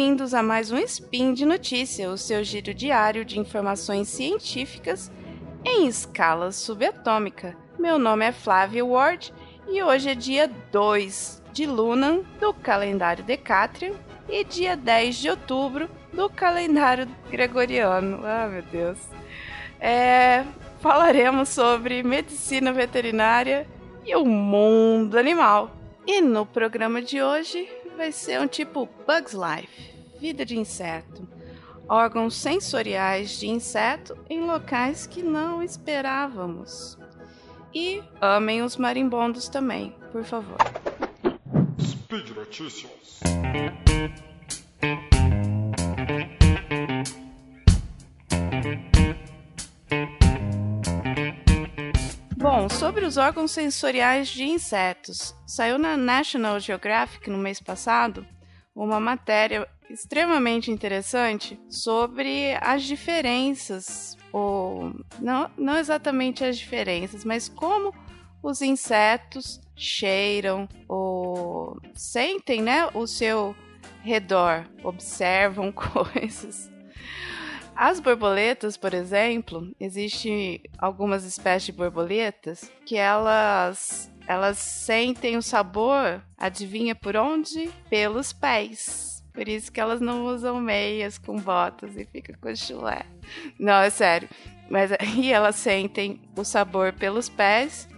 bem-vindos a mais um Spin de Notícia, o seu giro diário de informações científicas em escala subatômica. Meu nome é Flávio Ward e hoje é dia 2 de Lunan do calendário Decatrian e dia 10 de outubro do calendário gregoriano. Ah, meu Deus. É, falaremos sobre medicina veterinária e o mundo animal. E no programa de hoje vai ser um tipo Bugs Life, vida de inseto, órgãos sensoriais de inseto em locais que não esperávamos. E amem os marimbondos também, por favor. Speed Notícias. Sobre os órgãos sensoriais de insetos, saiu na National Geographic no mês passado uma matéria extremamente interessante sobre as diferenças, ou não, não exatamente as diferenças, mas como os insetos cheiram ou sentem né, o seu redor, observam coisas. As borboletas, por exemplo, existem algumas espécies de borboletas que elas elas sentem o sabor, adivinha por onde? Pelos pés. Por isso que elas não usam meias com botas e fica com chulé. Não, é sério. Mas aí elas sentem o sabor pelos pés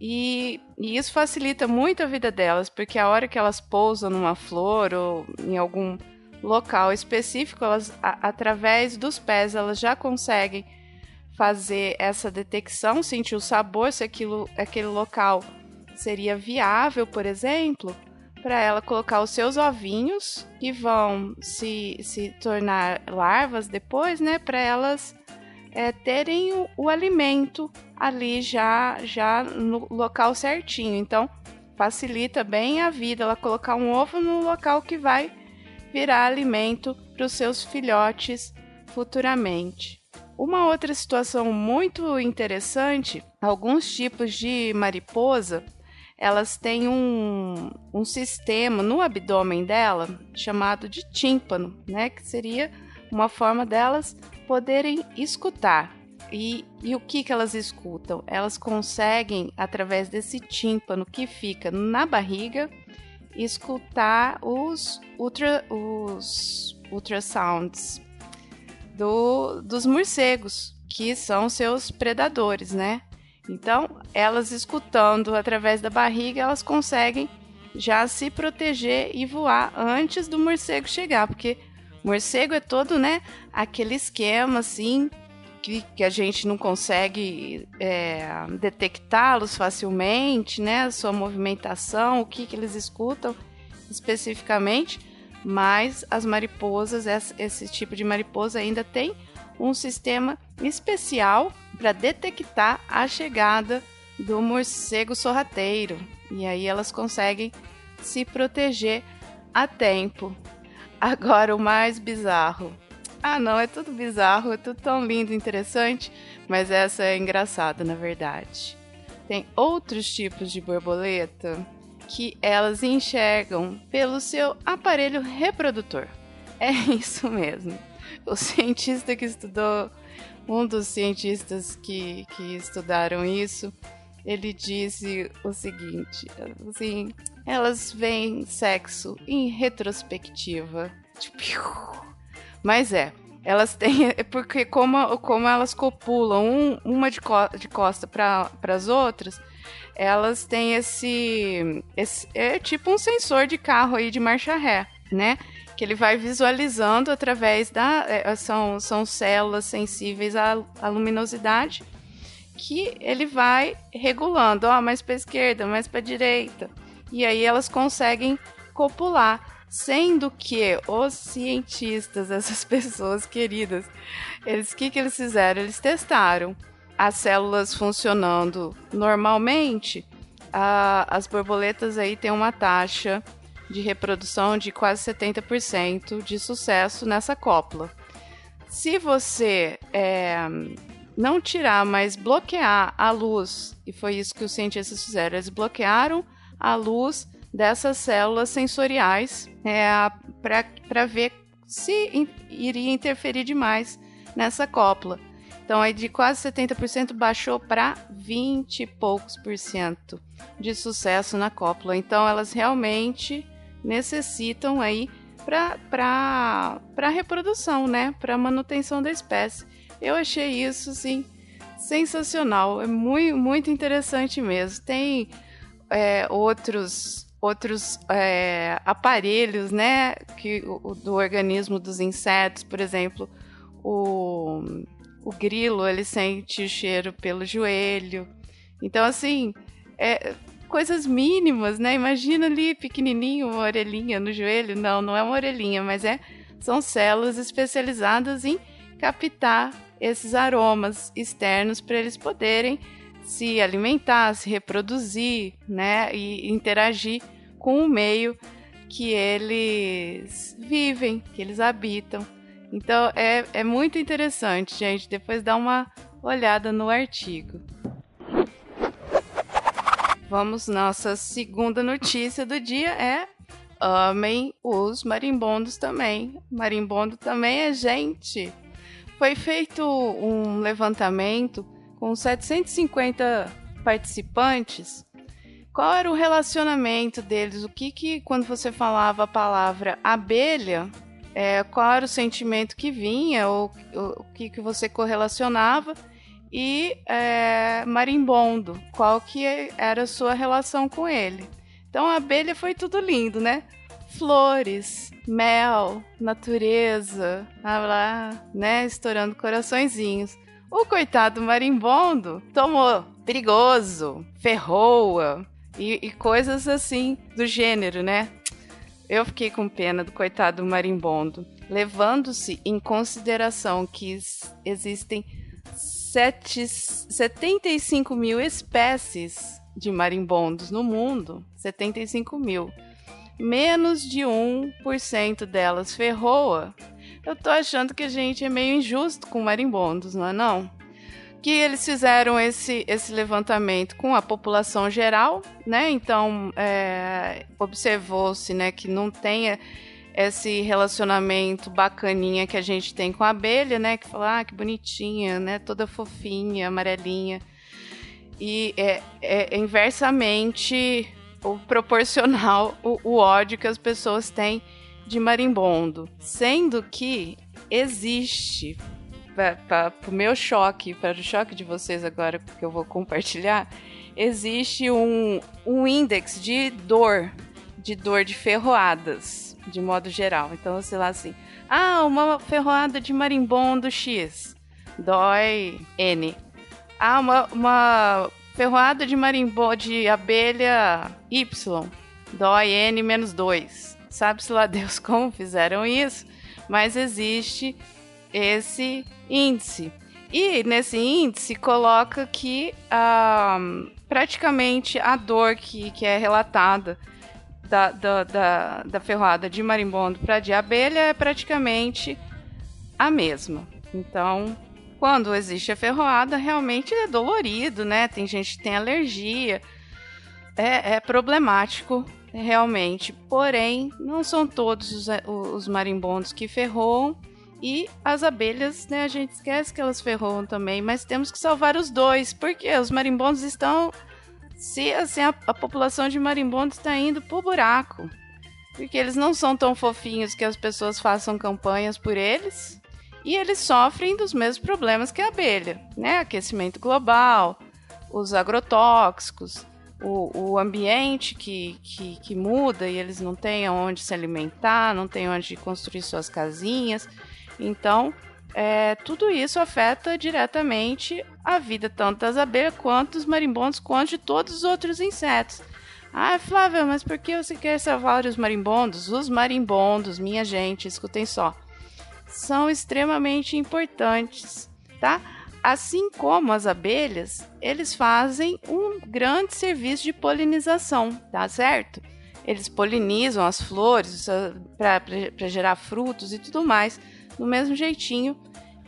e, e, isso facilita muito a vida delas, porque a hora que elas pousam numa flor ou em algum local específico, elas, a, através dos pés, elas já conseguem fazer essa detecção, sentir o sabor, se aquilo, aquele local seria viável, por exemplo, para ela colocar os seus ovinhos que vão se, se tornar larvas depois, né? Para elas é, terem o, o, alimento ali já, já no local certinho. Então, facilita bem a vida ela colocar um ovo no local que vai virar alimento para os seus filhotes futuramente. Uma outra situação muito interessante, alguns tipos de mariposa, elas têm um, um sistema no abdômen dela chamado de tímpano, né, que seria uma forma delas poderem escutar. E, e o que, que elas escutam? Elas conseguem, através desse tímpano que fica na barriga, escutar os, ultra, os ultrasounds do, dos morcegos, que são seus predadores, né? Então, elas escutando através da barriga, elas conseguem já se proteger e voar antes do morcego chegar, porque morcego é todo, né, aquele esquema assim que, que a gente não consegue é, detectá-los facilmente, né? Sua movimentação, o que, que eles escutam especificamente, mas as mariposas, esse tipo de mariposa ainda tem um sistema especial para detectar a chegada do morcego sorrateiro. E aí elas conseguem se proteger a tempo. Agora o mais bizarro ah, não, é tudo bizarro, é tudo tão lindo e interessante, mas essa é engraçada, na verdade. Tem outros tipos de borboleta que elas enxergam pelo seu aparelho reprodutor. É isso mesmo. O cientista que estudou, um dos cientistas que, que estudaram isso, ele disse o seguinte: assim, elas veem sexo em retrospectiva. Tipo, mas é, elas têm. É porque como, como elas copulam um, uma de, co, de costa para as outras, elas têm esse, esse. É tipo um sensor de carro aí de marcha ré, né? Que ele vai visualizando através da. É, são, são células sensíveis à, à luminosidade que ele vai regulando, ó, mais para esquerda, mais para direita. E aí elas conseguem copular sendo que os cientistas, essas pessoas queridas, eles que que eles fizeram? Eles testaram as células funcionando normalmente. As borboletas aí têm uma taxa de reprodução de quase 70% de sucesso nessa cópula. Se você é, não tirar, mas bloquear a luz, e foi isso que os cientistas fizeram, eles bloquearam a luz dessas células sensoriais é, para ver se iria interferir demais nessa cópula. Então, aí de quase 70% baixou para 20 e poucos por cento de sucesso na cópula. Então, elas realmente necessitam aí para reprodução, né? Para manutenção da espécie. Eu achei isso, sim, sensacional. É muito, muito interessante mesmo. Tem é, outros outros é, aparelhos, né, que o, do organismo dos insetos, por exemplo, o, o grilo ele sente o cheiro pelo joelho. Então assim, é, coisas mínimas, né? Imagina ali pequenininho uma orelhinha no joelho. Não, não é uma orelhinha, mas é são células especializadas em captar esses aromas externos para eles poderem se alimentar, se reproduzir, né, e interagir com o meio que eles vivem, que eles habitam. Então é, é muito interessante, gente. Depois dá uma olhada no artigo. Vamos, nossa segunda notícia do dia é amem os marimbondos também. Marimbondo também é gente. Foi feito um levantamento com 750 participantes qual era o relacionamento deles? O que que, quando você falava a palavra abelha, é, qual era o sentimento que vinha, ou, ou o que que você correlacionava? E é, marimbondo, qual que era a sua relação com ele? Então a abelha foi tudo lindo, né? Flores, mel, natureza, lá, né? Estourando coraçõezinhos. O coitado marimbondo tomou perigoso, ferroa, e, e coisas assim do gênero, né? Eu fiquei com pena do coitado marimbondo, levando-se em consideração que existem sete, 75 mil espécies de marimbondos no mundo, 75 mil. Menos de 1% delas ferroa. Eu tô achando que a gente é meio injusto com marimbondos, não é não? Que eles fizeram esse, esse levantamento com a população geral, né? Então é, observou-se, né, que não tenha esse relacionamento bacaninha que a gente tem com a abelha, né? Que fala, ah, que bonitinha, né? Toda fofinha, amarelinha. E é, é inversamente o proporcional o, o ódio que as pessoas têm de marimbondo, sendo que existe para o meu choque, para o choque de vocês agora que eu vou compartilhar, existe um, um índice de dor, de dor de ferroadas, de modo geral. Então, sei lá assim, ah, uma ferroada de marimbondo X, dói N. Ah, uma, uma ferroada de marimbondo de abelha Y, dói N menos 2. Sabe-se lá Deus como fizeram isso, mas existe esse índice. E nesse índice coloca que uh, praticamente a dor que, que é relatada da, da, da, da ferroada de marimbondo para de abelha é praticamente a mesma. Então, quando existe a ferroada, realmente é dolorido, né? Tem gente que tem alergia. É, é problemático, realmente. Porém, não são todos os, os marimbondos que ferroam. E as abelhas, né? A gente esquece que elas ferroam também, mas temos que salvar os dois, porque os marimbondos estão. Se assim, a, a população de marimbondos está indo pro buraco. Porque eles não são tão fofinhos que as pessoas façam campanhas por eles. E eles sofrem dos mesmos problemas que a abelha, né? Aquecimento global, os agrotóxicos, o, o ambiente que, que, que muda e eles não têm onde se alimentar, não têm onde construir suas casinhas. Então, é, tudo isso afeta diretamente a vida tanto das abelhas quanto dos marimbondos, quanto de todos os outros insetos. Ah, Flávia, mas por que você quer salvar os marimbondos? Os marimbondos, minha gente, escutem só, são extremamente importantes, tá? Assim como as abelhas, eles fazem um grande serviço de polinização, tá certo? Eles polinizam as flores para gerar frutos e tudo mais do mesmo jeitinho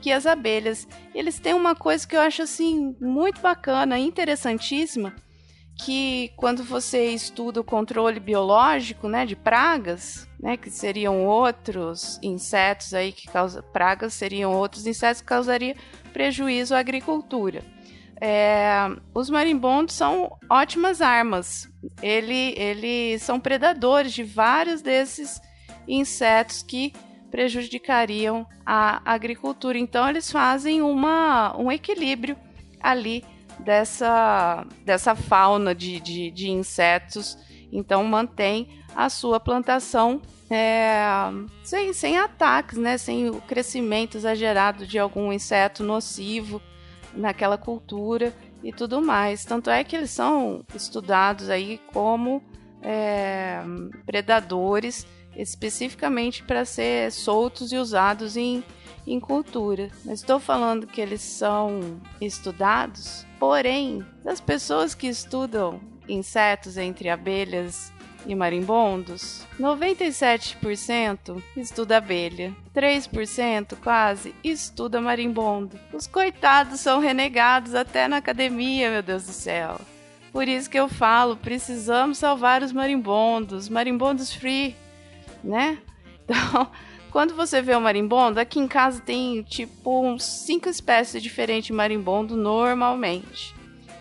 que as abelhas. Eles têm uma coisa que eu acho assim muito bacana, interessantíssima, que quando você estuda o controle biológico, né, de pragas, né, que seriam outros insetos aí que causam pragas, seriam outros insetos que causariam prejuízo à agricultura. É, os marimbondos são ótimas armas. Ele, eles são predadores de vários desses insetos que prejudicariam a agricultura. Então, eles fazem uma, um equilíbrio ali dessa, dessa fauna de, de, de insetos. Então, mantém a sua plantação é, sem, sem ataques, né? sem o crescimento exagerado de algum inseto nocivo naquela cultura e tudo mais. Tanto é que eles são estudados aí como é, predadores especificamente para ser soltos e usados em, em cultura. Mas estou falando que eles são estudados, porém, das pessoas que estudam insetos entre abelhas e marimbondos, 97% estuda abelha, 3% quase estuda marimbondo. Os coitados são renegados até na academia, meu Deus do céu. Por isso que eu falo, precisamos salvar os marimbondos, marimbondos free, né? Então, quando você vê o marimbondo, aqui em casa tem tipo uns cinco espécies diferentes de marimbondo normalmente.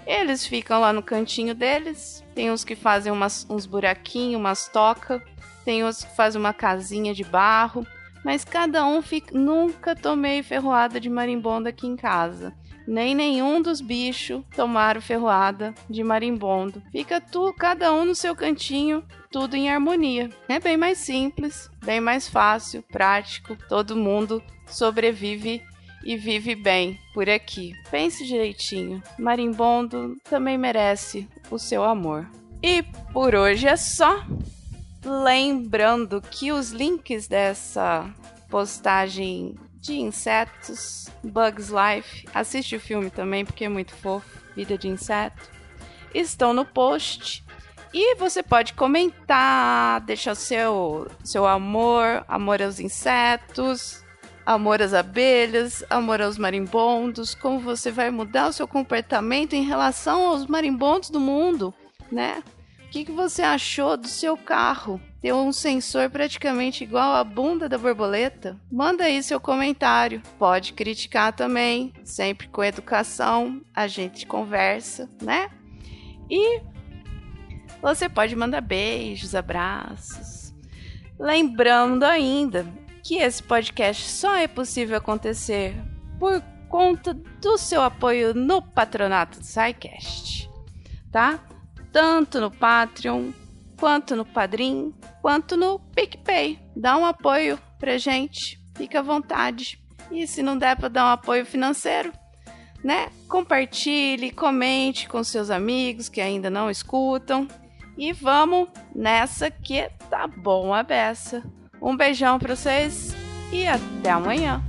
Eles ficam lá no cantinho deles, tem uns que fazem umas, uns buraquinhos, umas tocas. Tem uns que fazem uma casinha de barro. Mas cada um fica. Nunca tomei ferroada de marimbondo aqui em casa. Nem nenhum dos bichos tomaram ferroada de marimbondo. Fica tu, cada um no seu cantinho, tudo em harmonia. É bem mais simples, bem mais fácil, prático. Todo mundo sobrevive e vive bem por aqui. Pense direitinho. Marimbondo também merece o seu amor. E por hoje é só. Lembrando que os links dessa postagem de insetos, Bugs Life, assiste o filme também porque é muito fofo, Vida de Inseto, estão no post. E você pode comentar, deixar seu, seu amor, amor aos insetos, amor às abelhas, amor aos marimbondos, como você vai mudar o seu comportamento em relação aos marimbondos do mundo, né? O que, que você achou do seu carro? Ter um sensor praticamente igual à bunda da borboleta? Manda aí seu comentário. Pode criticar também, sempre com educação, a gente conversa, né? E você pode mandar beijos, abraços. Lembrando ainda que esse podcast só é possível acontecer por conta do seu apoio no patronato do SciCast, tá? Tanto no Patreon, quanto no Padrim, quanto no PicPay. Dá um apoio pra gente, fica à vontade. E se não der para dar um apoio financeiro, né? Compartilhe, comente com seus amigos que ainda não escutam. E vamos nessa que tá bom a beça. Um beijão para vocês e até amanhã.